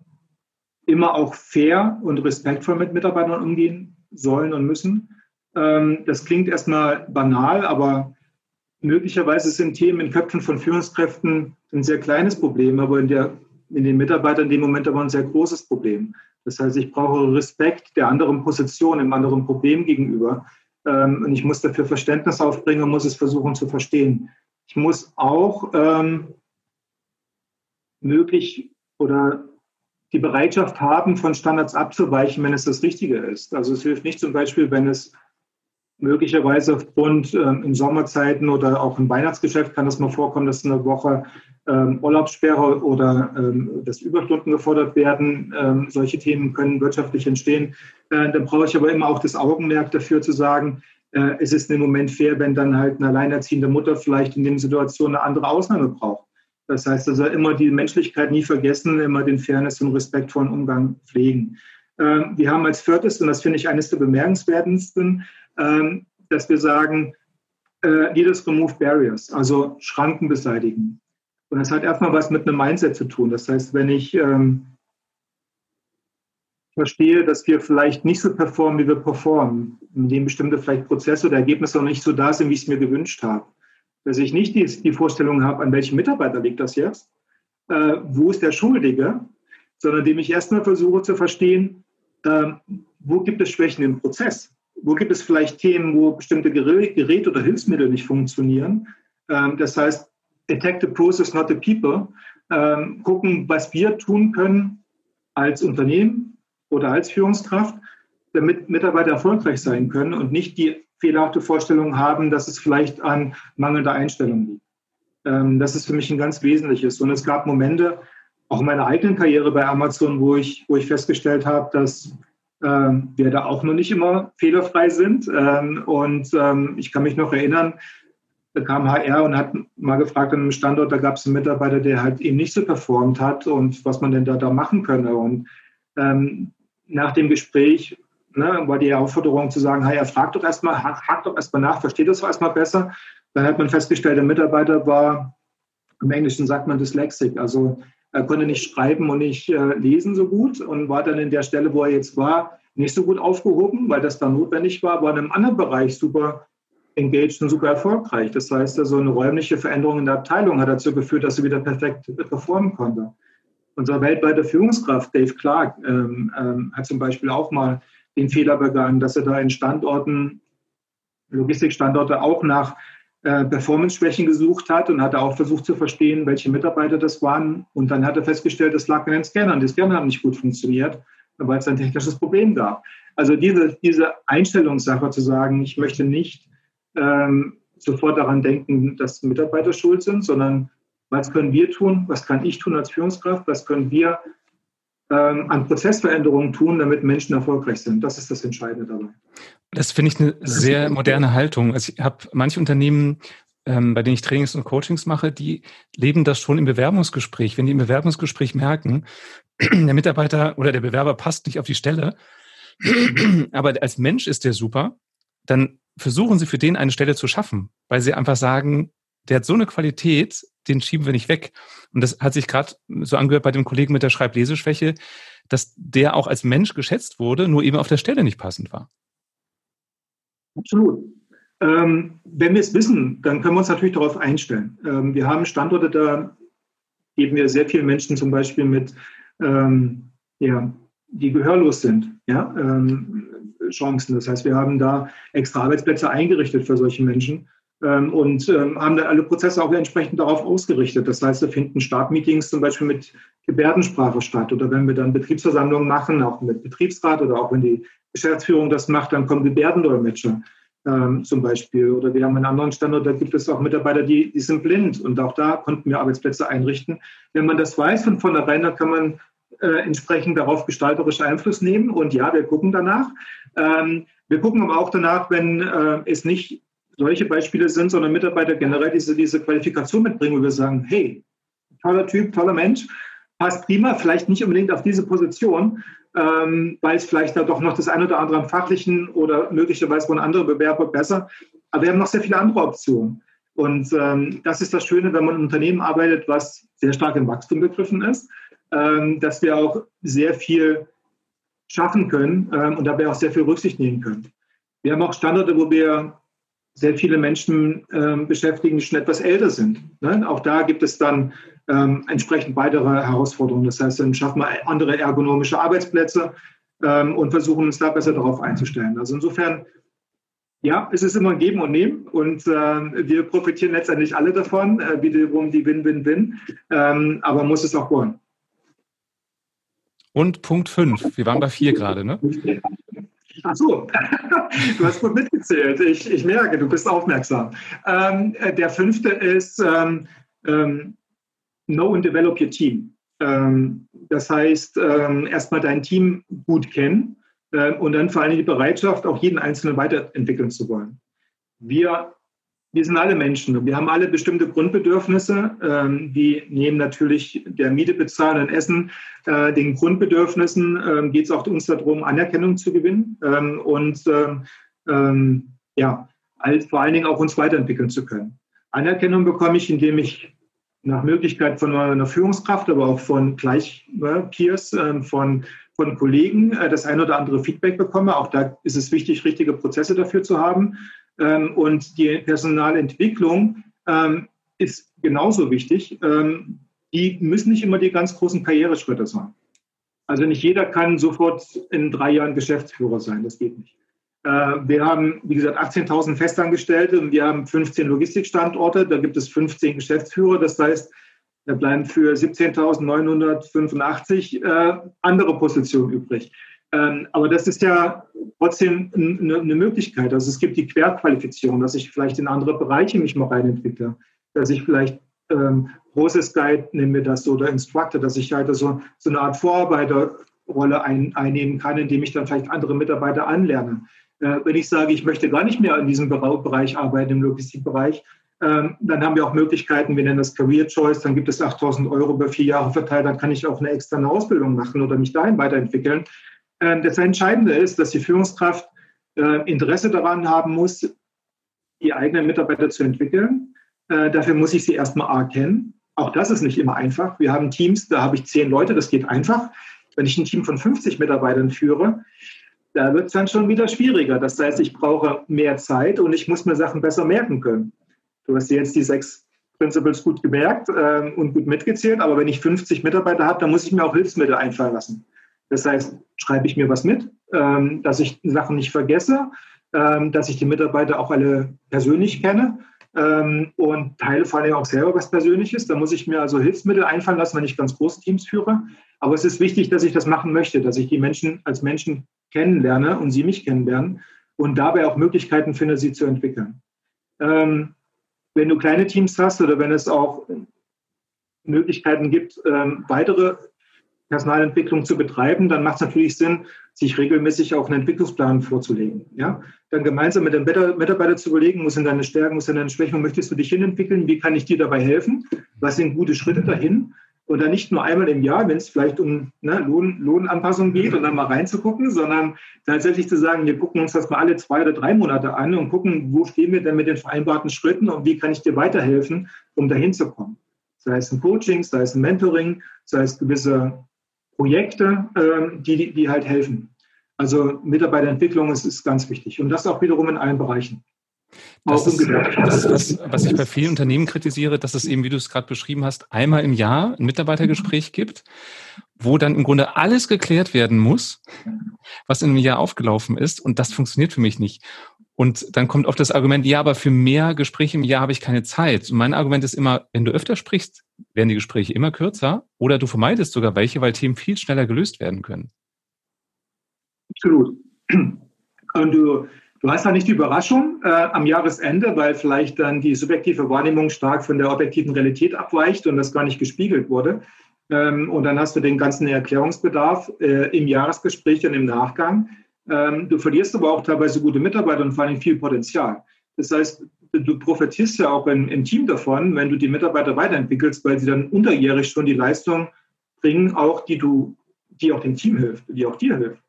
immer auch fair und respektvoll mit Mitarbeitern umgehen sollen und müssen. Ähm, das klingt erstmal banal, aber möglicherweise sind Themen in Köpfen von Führungskräften ein sehr kleines Problem, aber in der in den Mitarbeitern in dem Moment aber ein sehr großes Problem. Das heißt, ich brauche Respekt der anderen Position, dem anderen Problem gegenüber. Ähm, und ich muss dafür Verständnis aufbringen und muss es versuchen zu verstehen. Ich muss auch ähm, möglich oder die Bereitschaft haben, von Standards abzuweichen, wenn es das Richtige ist. Also es hilft nicht zum Beispiel, wenn es möglicherweise aufgrund ähm, in Sommerzeiten oder auch im Weihnachtsgeschäft kann das mal vorkommen, dass eine Woche ähm, Urlaubssperre oder ähm, dass Überstunden gefordert werden. Ähm, solche Themen können wirtschaftlich entstehen. Äh, dann brauche ich aber immer auch das Augenmerk dafür zu sagen, äh, es ist im Moment fair, wenn dann halt eine alleinerziehende Mutter vielleicht in den Situationen eine andere Ausnahme braucht. Das heißt also immer die Menschlichkeit nie vergessen, immer den Fairness und respektvollen Umgang pflegen. Ähm, wir haben als viertes, und das finde ich eines der bemerkenswertesten, dass wir sagen, äh, Leaders remove barriers, also Schranken beseitigen. Und das hat erstmal was mit einem Mindset zu tun. Das heißt, wenn ich ähm, verstehe, dass wir vielleicht nicht so performen, wie wir performen, indem bestimmte vielleicht Prozesse oder Ergebnisse noch nicht so da sind, wie ich es mir gewünscht habe, dass ich nicht die, die Vorstellung habe, an welchem Mitarbeiter liegt das jetzt, äh, wo ist der Schuldige, sondern indem ich erstmal versuche zu verstehen, äh, wo gibt es Schwächen im Prozess wo gibt es vielleicht Themen, wo bestimmte Geräte oder Hilfsmittel nicht funktionieren? Ähm, das heißt, attack the process, not the people. Ähm, gucken, was wir tun können als Unternehmen oder als Führungskraft, damit Mitarbeiter erfolgreich sein können und nicht die fehlerhafte Vorstellung haben, dass es vielleicht an mangelnder Einstellung liegt. Ähm, das ist für mich ein ganz wesentliches. Und es gab Momente, auch in meiner eigenen Karriere bei Amazon, wo ich, wo ich festgestellt habe, dass wir da auch noch nicht immer fehlerfrei sind. Ähm, und ähm, ich kann mich noch erinnern, da kam HR und hat mal gefragt an einem Standort, da gab es einen Mitarbeiter, der halt eben nicht so performt hat und was man denn da, da machen könne. Und ähm, nach dem Gespräch ne, war die Aufforderung zu sagen, hey, er fragt doch erstmal, hakt doch erstmal nach, versteht das doch erstmal besser. Dann hat man festgestellt, der Mitarbeiter war, im Englischen sagt man dyslexic, also er konnte nicht schreiben und nicht äh, lesen so gut und war dann in der Stelle, wo er jetzt war, nicht so gut aufgehoben, weil das dann notwendig war, aber in einem anderen Bereich super engaged und super erfolgreich. Das heißt, also eine räumliche Veränderung in der Abteilung hat dazu geführt, dass er wieder perfekt performen konnte. Unser weltweiter Führungskraft Dave Clark ähm, ähm, hat zum Beispiel auch mal den Fehler begangen, dass er da in Standorten, Logistikstandorte auch nach äh, Performance-Schwächen gesucht hat und hat auch versucht zu verstehen, welche Mitarbeiter das waren. Und dann hat er festgestellt, das lag an den Scannern. Die Scanner haben nicht gut funktioniert, weil es ein technisches Problem gab. Also diese, diese Einstellungssache zu sagen, ich möchte nicht ähm, sofort daran denken, dass Mitarbeiter schuld sind, sondern was können wir tun, was kann ich tun als Führungskraft, was können wir an Prozessveränderungen tun, damit Menschen erfolgreich sind. Das ist das Entscheidende dabei. Das finde ich eine sehr moderne Haltung. Also ich habe manche Unternehmen, ähm, bei denen ich Trainings und Coachings mache, die leben das schon im Bewerbungsgespräch. Wenn die im Bewerbungsgespräch merken, der Mitarbeiter oder der Bewerber passt nicht auf die Stelle, aber als Mensch ist der super, dann versuchen sie für den eine Stelle zu schaffen, weil sie einfach sagen, der hat so eine Qualität, den schieben wir nicht weg. Und das hat sich gerade so angehört bei dem Kollegen mit der Schreibleseschwäche, dass der auch als Mensch geschätzt wurde, nur eben auf der Stelle nicht passend war. Absolut. Ähm, wenn wir es wissen, dann können wir uns natürlich darauf einstellen. Ähm, wir haben Standorte, da geben wir sehr vielen Menschen zum Beispiel mit, ähm, ja, die gehörlos sind, ja, ähm, Chancen. Das heißt, wir haben da extra Arbeitsplätze eingerichtet für solche Menschen und ähm, haben dann alle Prozesse auch entsprechend darauf ausgerichtet. Das heißt, da finden Startmeetings zum Beispiel mit Gebärdensprache statt oder wenn wir dann Betriebsversammlungen machen, auch mit Betriebsrat oder auch wenn die Geschäftsführung das macht, dann kommen Gebärdendolmetscher ähm, zum Beispiel. Oder wir haben einen anderen Standort, da gibt es auch Mitarbeiter, die, die sind blind und auch da konnten wir Arbeitsplätze einrichten. Wenn man das weiß von vornherein, dann kann man äh, entsprechend darauf gestalterisch Einfluss nehmen und ja, wir gucken danach. Ähm, wir gucken aber auch danach, wenn äh, es nicht solche Beispiele sind, sondern Mitarbeiter generell diese, diese Qualifikation mitbringen, wo wir sagen, hey, toller Typ, toller Mensch, passt prima, vielleicht nicht unbedingt auf diese Position, ähm, weil es vielleicht da doch noch das eine oder andere am fachlichen oder möglicherweise von anderen Bewerber besser. Aber wir haben noch sehr viele andere Optionen. Und ähm, das ist das Schöne, wenn man in einem Unternehmen arbeitet, was sehr stark im Wachstum begriffen ist, ähm, dass wir auch sehr viel schaffen können ähm, und dabei auch sehr viel Rücksicht nehmen können. Wir haben auch Standorte, wo wir sehr viele Menschen ähm, beschäftigen, die schon etwas älter sind. Ne? Auch da gibt es dann ähm, entsprechend weitere Herausforderungen. Das heißt, dann schaffen wir andere ergonomische Arbeitsplätze ähm, und versuchen uns da besser darauf einzustellen. Also insofern, ja, es ist immer ein Geben und Nehmen und äh, wir profitieren letztendlich alle davon, äh, wiederum die Win-Win-Win, ähm, aber man muss es auch wollen. Und Punkt 5, wir waren bei 4 gerade, ne? Ach so, du hast gut mitgezählt. Ich, ich merke, du bist aufmerksam. Ähm, äh, der fünfte ist ähm, ähm, Know and Develop Your Team. Ähm, das heißt, ähm, erstmal dein Team gut kennen äh, und dann vor allem die Bereitschaft, auch jeden Einzelnen weiterentwickeln zu wollen. Wir wir sind alle Menschen und wir haben alle bestimmte Grundbedürfnisse. Ähm, die nehmen natürlich der Miete bezahlen und Essen. Äh, den Grundbedürfnissen ähm, geht es auch uns darum, Anerkennung zu gewinnen ähm, und ähm, ähm, ja, vor allen Dingen auch uns weiterentwickeln zu können. Anerkennung bekomme ich, indem ich nach Möglichkeit von einer Führungskraft, aber auch von Gleichpeers, äh, von, von Kollegen äh, das ein oder andere Feedback bekomme. Auch da ist es wichtig, richtige Prozesse dafür zu haben. Ähm, und die Personalentwicklung ähm, ist genauso wichtig. Ähm, die müssen nicht immer die ganz großen Karriereschritte sein. Also nicht jeder kann sofort in drei Jahren Geschäftsführer sein. Das geht nicht. Äh, wir haben, wie gesagt, 18.000 Festangestellte und wir haben 15 Logistikstandorte. Da gibt es 15 Geschäftsführer. Das heißt, da bleiben für 17.985 äh, andere Positionen übrig. Ähm, aber das ist ja trotzdem eine, eine, Möglichkeit. Also es gibt die Querqualifizierung, dass ich vielleicht in andere Bereiche mich mal reinentwickle, dass ich vielleicht ähm, Process Guide, nennen wir das so, oder Instructor, dass ich halt so, so eine Art Vorarbeiterrolle ein, einnehmen kann, indem ich dann vielleicht andere Mitarbeiter anlerne. Äh, wenn ich sage, ich möchte gar nicht mehr in diesem Bereich arbeiten, im Logistikbereich, ähm, dann haben wir auch Möglichkeiten, wir nennen das Career Choice, dann gibt es 8000 Euro über vier Jahre verteilt, dann kann ich auch eine externe Ausbildung machen oder mich dahin weiterentwickeln. Ähm, das Entscheidende ist, dass die Führungskraft äh, Interesse daran haben muss, die eigenen Mitarbeiter zu entwickeln. Äh, dafür muss ich sie erstmal A kennen. Auch das ist nicht immer einfach. Wir haben Teams, da habe ich zehn Leute, das geht einfach. Wenn ich ein Team von 50 Mitarbeitern führe, da wird es dann schon wieder schwieriger. Das heißt, ich brauche mehr Zeit und ich muss mir Sachen besser merken können. Du hast jetzt die sechs Principles gut gemerkt ähm, und gut mitgezählt, aber wenn ich 50 Mitarbeiter habe, dann muss ich mir auch Hilfsmittel einfallen lassen. Das heißt, schreibe ich mir was mit, ähm, dass ich Sachen nicht vergesse, ähm, dass ich die Mitarbeiter auch alle persönlich kenne ähm, und teile vor allem auch selber was Persönliches. Da muss ich mir also Hilfsmittel einfallen lassen, wenn ich ganz große Teams führe. Aber es ist wichtig, dass ich das machen möchte, dass ich die Menschen als Menschen kennenlerne und sie mich kennenlernen und dabei auch Möglichkeiten finde, sie zu entwickeln. Ähm, wenn du kleine Teams hast oder wenn es auch Möglichkeiten gibt, ähm, weitere Personalentwicklung zu betreiben, dann macht es natürlich Sinn, sich regelmäßig auch einen Entwicklungsplan vorzulegen. Ja? Dann gemeinsam mit dem Mitarbeiter zu überlegen, wo sind deine Stärken, wo sind deine Schwächen, wo möchtest du dich hinentwickeln, wie kann ich dir dabei helfen, was sind gute Schritte dahin und dann nicht nur einmal im Jahr, wenn es vielleicht um ne, Lohn, Lohnanpassung geht und dann mal reinzugucken, sondern tatsächlich zu sagen, wir gucken uns das mal alle zwei oder drei Monate an und gucken, wo stehen wir denn mit den vereinbarten Schritten und wie kann ich dir weiterhelfen, um dahin zu kommen. Sei es ein Coaching, sei es ein Mentoring, sei es gewisse Projekte, ähm, die, die halt helfen. Also Mitarbeiterentwicklung ist, ist ganz wichtig und das auch wiederum in allen Bereichen. Das ist, das ist was, was ich bei vielen Unternehmen kritisiere, dass es eben, wie du es gerade beschrieben hast, einmal im Jahr ein Mitarbeitergespräch gibt, wo dann im Grunde alles geklärt werden muss, was in einem Jahr aufgelaufen ist. Und das funktioniert für mich nicht. Und dann kommt oft das Argument, ja, aber für mehr Gespräche im Jahr habe ich keine Zeit. Und mein Argument ist immer, wenn du öfter sprichst, werden die Gespräche immer kürzer oder du vermeidest sogar welche, weil Themen viel schneller gelöst werden können. Absolut. Und du, Du hast da nicht die Überraschung äh, am Jahresende, weil vielleicht dann die subjektive Wahrnehmung stark von der objektiven Realität abweicht und das gar nicht gespiegelt wurde. Ähm, und dann hast du den ganzen Erklärungsbedarf äh, im Jahresgespräch und im Nachgang. Ähm, du verlierst aber auch teilweise gute Mitarbeiter und vor allem viel Potenzial. Das heißt, du profitierst ja auch im, im Team davon, wenn du die Mitarbeiter weiterentwickelst, weil sie dann unterjährig schon die Leistung bringen, auch die du, die auch dem Team hilft, die auch dir hilft.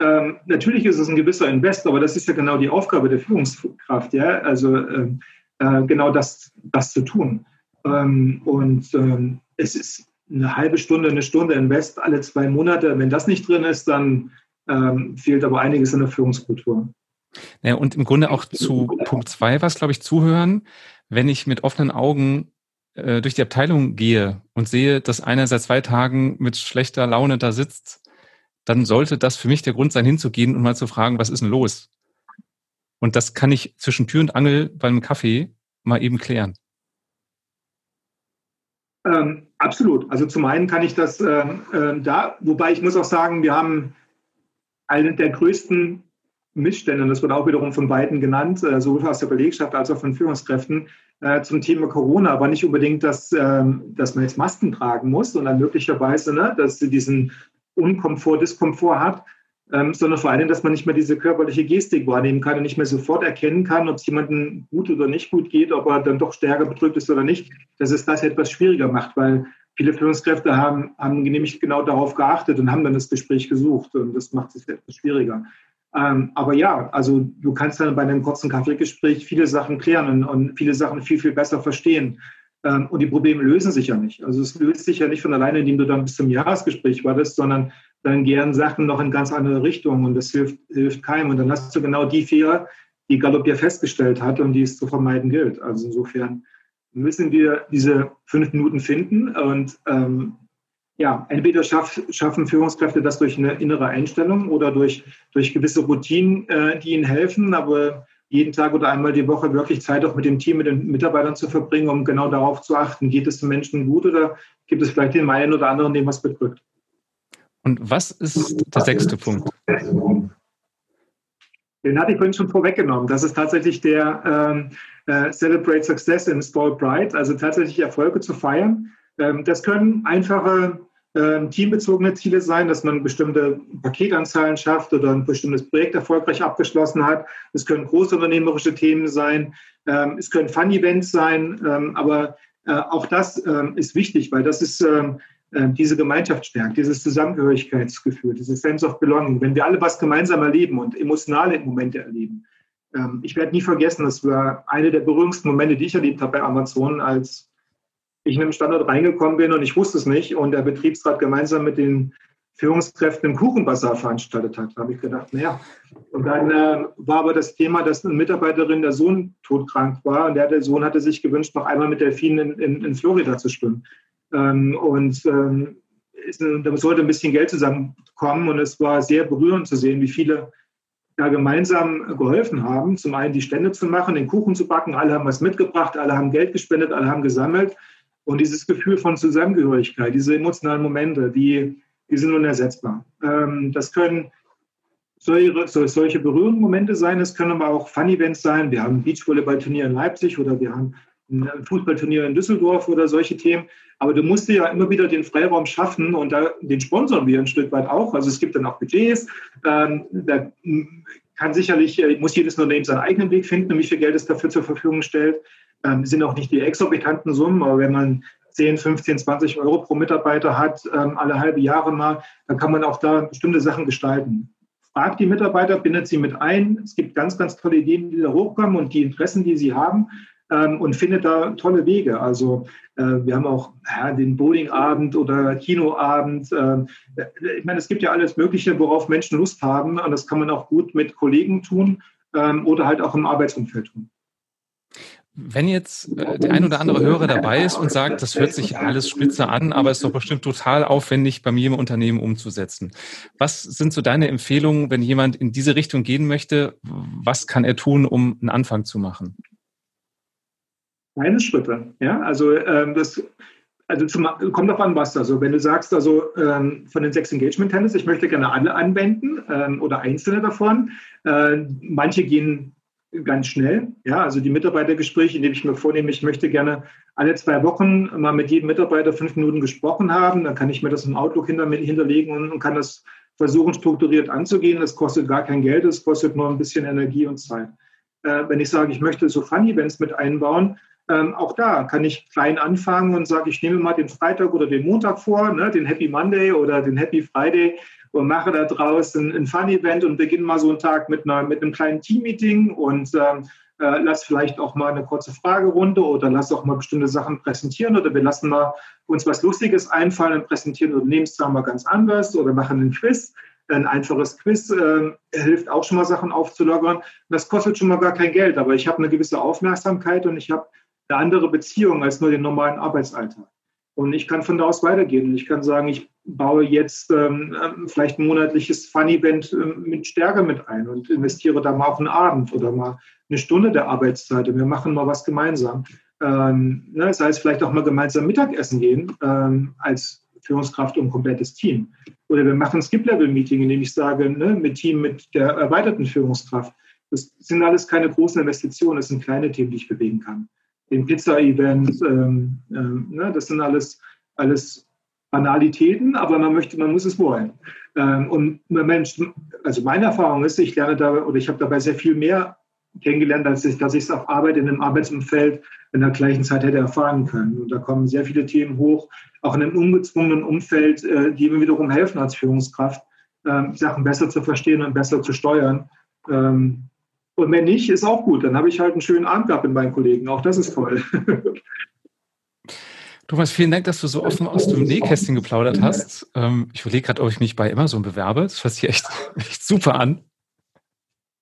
Ähm, natürlich ist es ein gewisser Invest, aber das ist ja genau die Aufgabe der Führungskraft, ja, also ähm, äh, genau das, das zu tun. Ähm, und ähm, es ist eine halbe Stunde, eine Stunde Invest alle zwei Monate. Wenn das nicht drin ist, dann ähm, fehlt aber einiges in der Führungskultur. Ja, und im Grunde auch zu Punkt zwei, was glaube ich zuhören, wenn ich mit offenen Augen äh, durch die Abteilung gehe und sehe, dass einer seit zwei Tagen mit schlechter Laune da sitzt dann sollte das für mich der Grund sein, hinzugehen und mal zu fragen, was ist denn los? Und das kann ich zwischen Tür und Angel beim Kaffee mal eben klären. Ähm, absolut. Also zum einen kann ich das ähm, äh, da, wobei ich muss auch sagen, wir haben einen der größten Missstände, und das wird auch wiederum von beiden genannt, äh, sowohl aus der Belegschaft als auch von Führungskräften, äh, zum Thema Corona, aber nicht unbedingt, dass, ähm, dass man jetzt Masken tragen muss, sondern möglicherweise, ne, dass sie diesen Unkomfort, Diskomfort hat, ähm, sondern vor allem, dass man nicht mehr diese körperliche Gestik wahrnehmen kann und nicht mehr sofort erkennen kann, ob es jemandem gut oder nicht gut geht, ob er dann doch stärker betrübt ist oder nicht, dass es das etwas schwieriger macht, weil viele Führungskräfte haben, haben nämlich genau darauf geachtet und haben dann das Gespräch gesucht und das macht es etwas schwieriger. Ähm, aber ja, also du kannst dann bei einem kurzen Kaffeegespräch viele Sachen klären und, und viele Sachen viel, viel besser verstehen. Ähm, und die Probleme lösen sich ja nicht. Also es löst sich ja nicht von alleine, indem du dann bis zum Jahresgespräch wartest, sondern dann gehen Sachen noch in ganz andere Richtungen und das hilft, hilft keinem. Und dann hast du genau die Fehler, die Gallup ja festgestellt hat und die es zu vermeiden gilt. Also insofern müssen wir diese fünf Minuten finden und ähm, ja, entweder schaff, schaffen Führungskräfte das durch eine innere Einstellung oder durch, durch gewisse Routinen, äh, die ihnen helfen, aber jeden Tag oder einmal die Woche wirklich Zeit auch mit dem Team, mit den Mitarbeitern zu verbringen, um genau darauf zu achten, geht es den Menschen gut oder gibt es vielleicht den einen oder anderen, dem was bedrückt. Und was ist der sechste Punkt? Den hatte ich vorhin schon vorweggenommen. Das ist tatsächlich der ähm, äh, Celebrate Success in Stall Bright, also tatsächlich Erfolge zu feiern. Ähm, das können einfache ähm, teambezogene Ziele sein, dass man bestimmte Paketanzahlen schafft oder ein bestimmtes Projekt erfolgreich abgeschlossen hat. Es können großunternehmerische Themen sein, ähm, es können Fun-Events sein, ähm, aber äh, auch das ist wichtig, weil das ist äh, diese Gemeinschaft stärkt, dieses Zusammengehörigkeitsgefühl, dieses Sense of Belonging. Wenn wir alle was gemeinsam erleben und emotionale Momente erleben, ähm, ich werde nie vergessen, das war eine der berührendsten Momente, die ich erlebt habe bei Amazon, als ich in den Standort reingekommen bin und ich wusste es nicht und der Betriebsrat gemeinsam mit den Führungskräften im Kuchenbazar veranstaltet hat. Da habe ich gedacht, naja. Und dann äh, war aber das Thema, dass eine Mitarbeiterin, der Sohn todkrank war und der, der Sohn hatte sich gewünscht, noch einmal mit Delfinen in, in, in Florida zu schwimmen. Ähm, und ähm, ist, da sollte ein bisschen Geld zusammenkommen und es war sehr berührend zu sehen, wie viele da gemeinsam geholfen haben, zum einen die Stände zu machen, den Kuchen zu backen. Alle haben was mitgebracht, alle haben Geld gespendet, alle haben gesammelt. Und dieses Gefühl von Zusammengehörigkeit, diese emotionalen Momente, die, die sind unersetzbar. Ähm, das können solche, solche berührenden Momente sein, es können aber auch Fun-Events sein. Wir haben ein Beachvolleyballturnier in Leipzig oder wir haben ein Fußballturnier in Düsseldorf oder solche Themen. Aber du musst dir ja immer wieder den Freiraum schaffen und da, den sponsern wir ein Stück weit auch. Also es gibt dann auch Budgets. Ähm, da kann sicherlich, äh, muss jedes Unternehmen seinen eigenen Weg finden, wie viel Geld es dafür zur Verfügung stellt. Ähm, sind auch nicht die exorbitanten Summen, aber wenn man 10, 15, 20 Euro pro Mitarbeiter hat, ähm, alle halbe Jahre mal, dann kann man auch da bestimmte Sachen gestalten. Fragt die Mitarbeiter, bindet sie mit ein. Es gibt ganz, ganz tolle Ideen, die da hochkommen und die Interessen, die sie haben ähm, und findet da tolle Wege. Also äh, wir haben auch ja, den Bowlingabend oder Kinoabend. Äh, ich meine, es gibt ja alles Mögliche, worauf Menschen Lust haben und das kann man auch gut mit Kollegen tun ähm, oder halt auch im Arbeitsumfeld tun. Wenn jetzt äh, der ein oder andere Hörer dabei ist und sagt, das hört sich alles spitze an, aber ist doch bestimmt total aufwendig, bei mir im Unternehmen umzusetzen. Was sind so deine Empfehlungen, wenn jemand in diese Richtung gehen möchte? Was kann er tun, um einen Anfang zu machen? Kleine Schritte, ja. Also ähm, das also zum, kommt auf an, was. Also wenn du sagst, also ähm, von den sechs Engagement Tennis, ich möchte gerne alle anwenden ähm, oder einzelne davon. Äh, manche gehen ganz schnell. Ja, also die Mitarbeitergespräche, indem ich mir vornehme, ich möchte gerne alle zwei Wochen mal mit jedem Mitarbeiter fünf Minuten gesprochen haben. Dann kann ich mir das im Outlook hinter, hinterlegen und, und kann das versuchen, strukturiert anzugehen. Das kostet gar kein Geld, das kostet nur ein bisschen Energie und Zeit. Äh, wenn ich sage, ich möchte so Fun-Events mit einbauen, ähm, auch da kann ich klein anfangen und sage, ich nehme mal den Freitag oder den Montag vor, ne, den Happy Monday oder den Happy Friday und mache da draußen ein Fun-Event und beginne mal so einen Tag mit, einer, mit einem kleinen Team-Meeting und ähm, äh, lass vielleicht auch mal eine kurze Fragerunde oder lass auch mal bestimmte Sachen präsentieren oder wir lassen mal uns was Lustiges einfallen und präsentieren Unternehmenszahlen mal ganz anders oder machen einen Quiz. Ein einfaches Quiz äh, hilft auch schon mal Sachen aufzulockern. Das kostet schon mal gar kein Geld, aber ich habe eine gewisse Aufmerksamkeit und ich habe eine andere Beziehung als nur den normalen Arbeitsalltag. Und ich kann von da aus weitergehen. Ich kann sagen, ich baue jetzt ähm, ähm, vielleicht ein monatliches Fun-Event ähm, mit Stärke mit ein und investiere da mal auf einen Abend oder mal eine Stunde der Arbeitszeit und wir machen mal was gemeinsam. Ähm, ne, sei es vielleicht auch mal gemeinsam Mittagessen gehen ähm, als Führungskraft und komplettes Team. Oder wir machen Skip-Level-Meeting, in dem ich sage, ne, mit Team mit der erweiterten Führungskraft. Das sind alles keine großen Investitionen, das sind kleine Themen, die ich bewegen kann den Pizza-Event. Ähm, ähm, ne, das sind alles, alles Banalitäten, aber man möchte, man muss es wollen. Ähm, und Mensch, also meine Erfahrung ist, ich lerne da oder ich habe dabei sehr viel mehr kennengelernt, als ich, dass ich es auf Arbeit in einem Arbeitsumfeld in der gleichen Zeit hätte erfahren können. Und da kommen sehr viele Themen hoch, auch in einem ungezwungenen Umfeld, äh, die mir wiederum helfen als Führungskraft, äh, Sachen besser zu verstehen und besser zu steuern. Ähm, und wenn nicht, ist auch gut. Dann habe ich halt einen schönen Abend gehabt mit meinen Kollegen. Auch das ist toll. Thomas, vielen Dank, dass du so offen aus dem Nähkästchen geplaudert hast. Ähm, ich überlege gerade, ob ich mich bei Amazon bewerbe. Das hört sich echt, echt super an.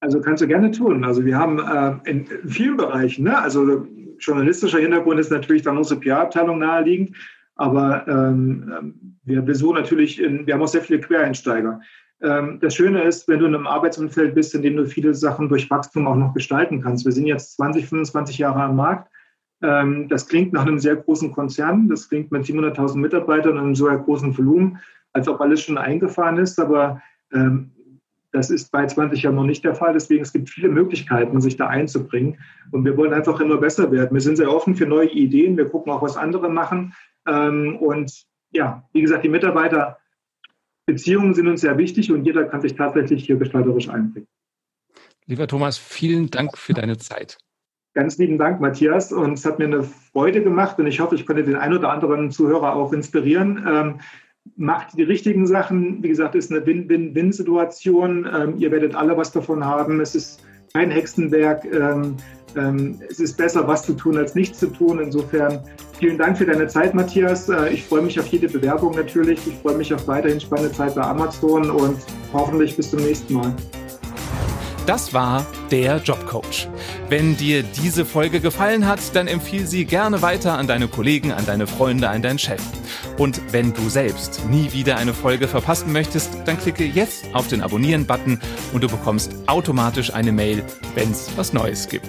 Also kannst du gerne tun. Also wir haben äh, in, vielen Bereichen, ne? also journalistischer Hintergrund ist natürlich dann unsere PR-Abteilung naheliegend, aber ähm, wir, so natürlich, in, wir haben auch sehr viele Quereinsteiger. Ähm, das Schöne ist, wenn du in einem Arbeitsumfeld bist, in dem du viele Sachen durch Wachstum auch noch gestalten kannst. Wir sind jetzt 20, 25 Jahre am Markt. Ähm, das klingt nach einem sehr großen Konzern. Das klingt mit 700.000 Mitarbeitern und einem so großen Volumen, als ob alles schon eingefahren ist. Aber ähm, das ist bei 20 Jahren noch nicht der Fall. Deswegen es gibt viele Möglichkeiten, sich da einzubringen. Und wir wollen einfach immer besser werden. Wir sind sehr offen für neue Ideen. Wir gucken auch, was andere machen. Und ja, wie gesagt, die Mitarbeiter Beziehungen sind uns sehr wichtig und jeder kann sich tatsächlich hier gestalterisch einbringen. Lieber Thomas, vielen Dank für deine Zeit. Ganz lieben Dank, Matthias. Und es hat mir eine Freude gemacht und ich hoffe, ich konnte den ein oder anderen Zuhörer auch inspirieren. Ähm, macht die richtigen Sachen. Wie gesagt, ist eine Win-Win-Win-Situation. Ähm, ihr werdet alle was davon haben. Es ist kein Hexenwerk. Ähm, ähm, es ist besser, was zu tun, als nichts zu tun. Insofern vielen Dank für deine Zeit, Matthias. Äh, ich freue mich auf jede Bewerbung natürlich. Ich freue mich auf weiterhin spannende Zeit bei Amazon und hoffentlich bis zum nächsten Mal. Das war der Jobcoach. Wenn dir diese Folge gefallen hat, dann empfiehl sie gerne weiter an deine Kollegen, an deine Freunde, an deinen Chef. Und wenn du selbst nie wieder eine Folge verpassen möchtest, dann klicke jetzt auf den Abonnieren-Button und du bekommst automatisch eine Mail, wenn es was Neues gibt.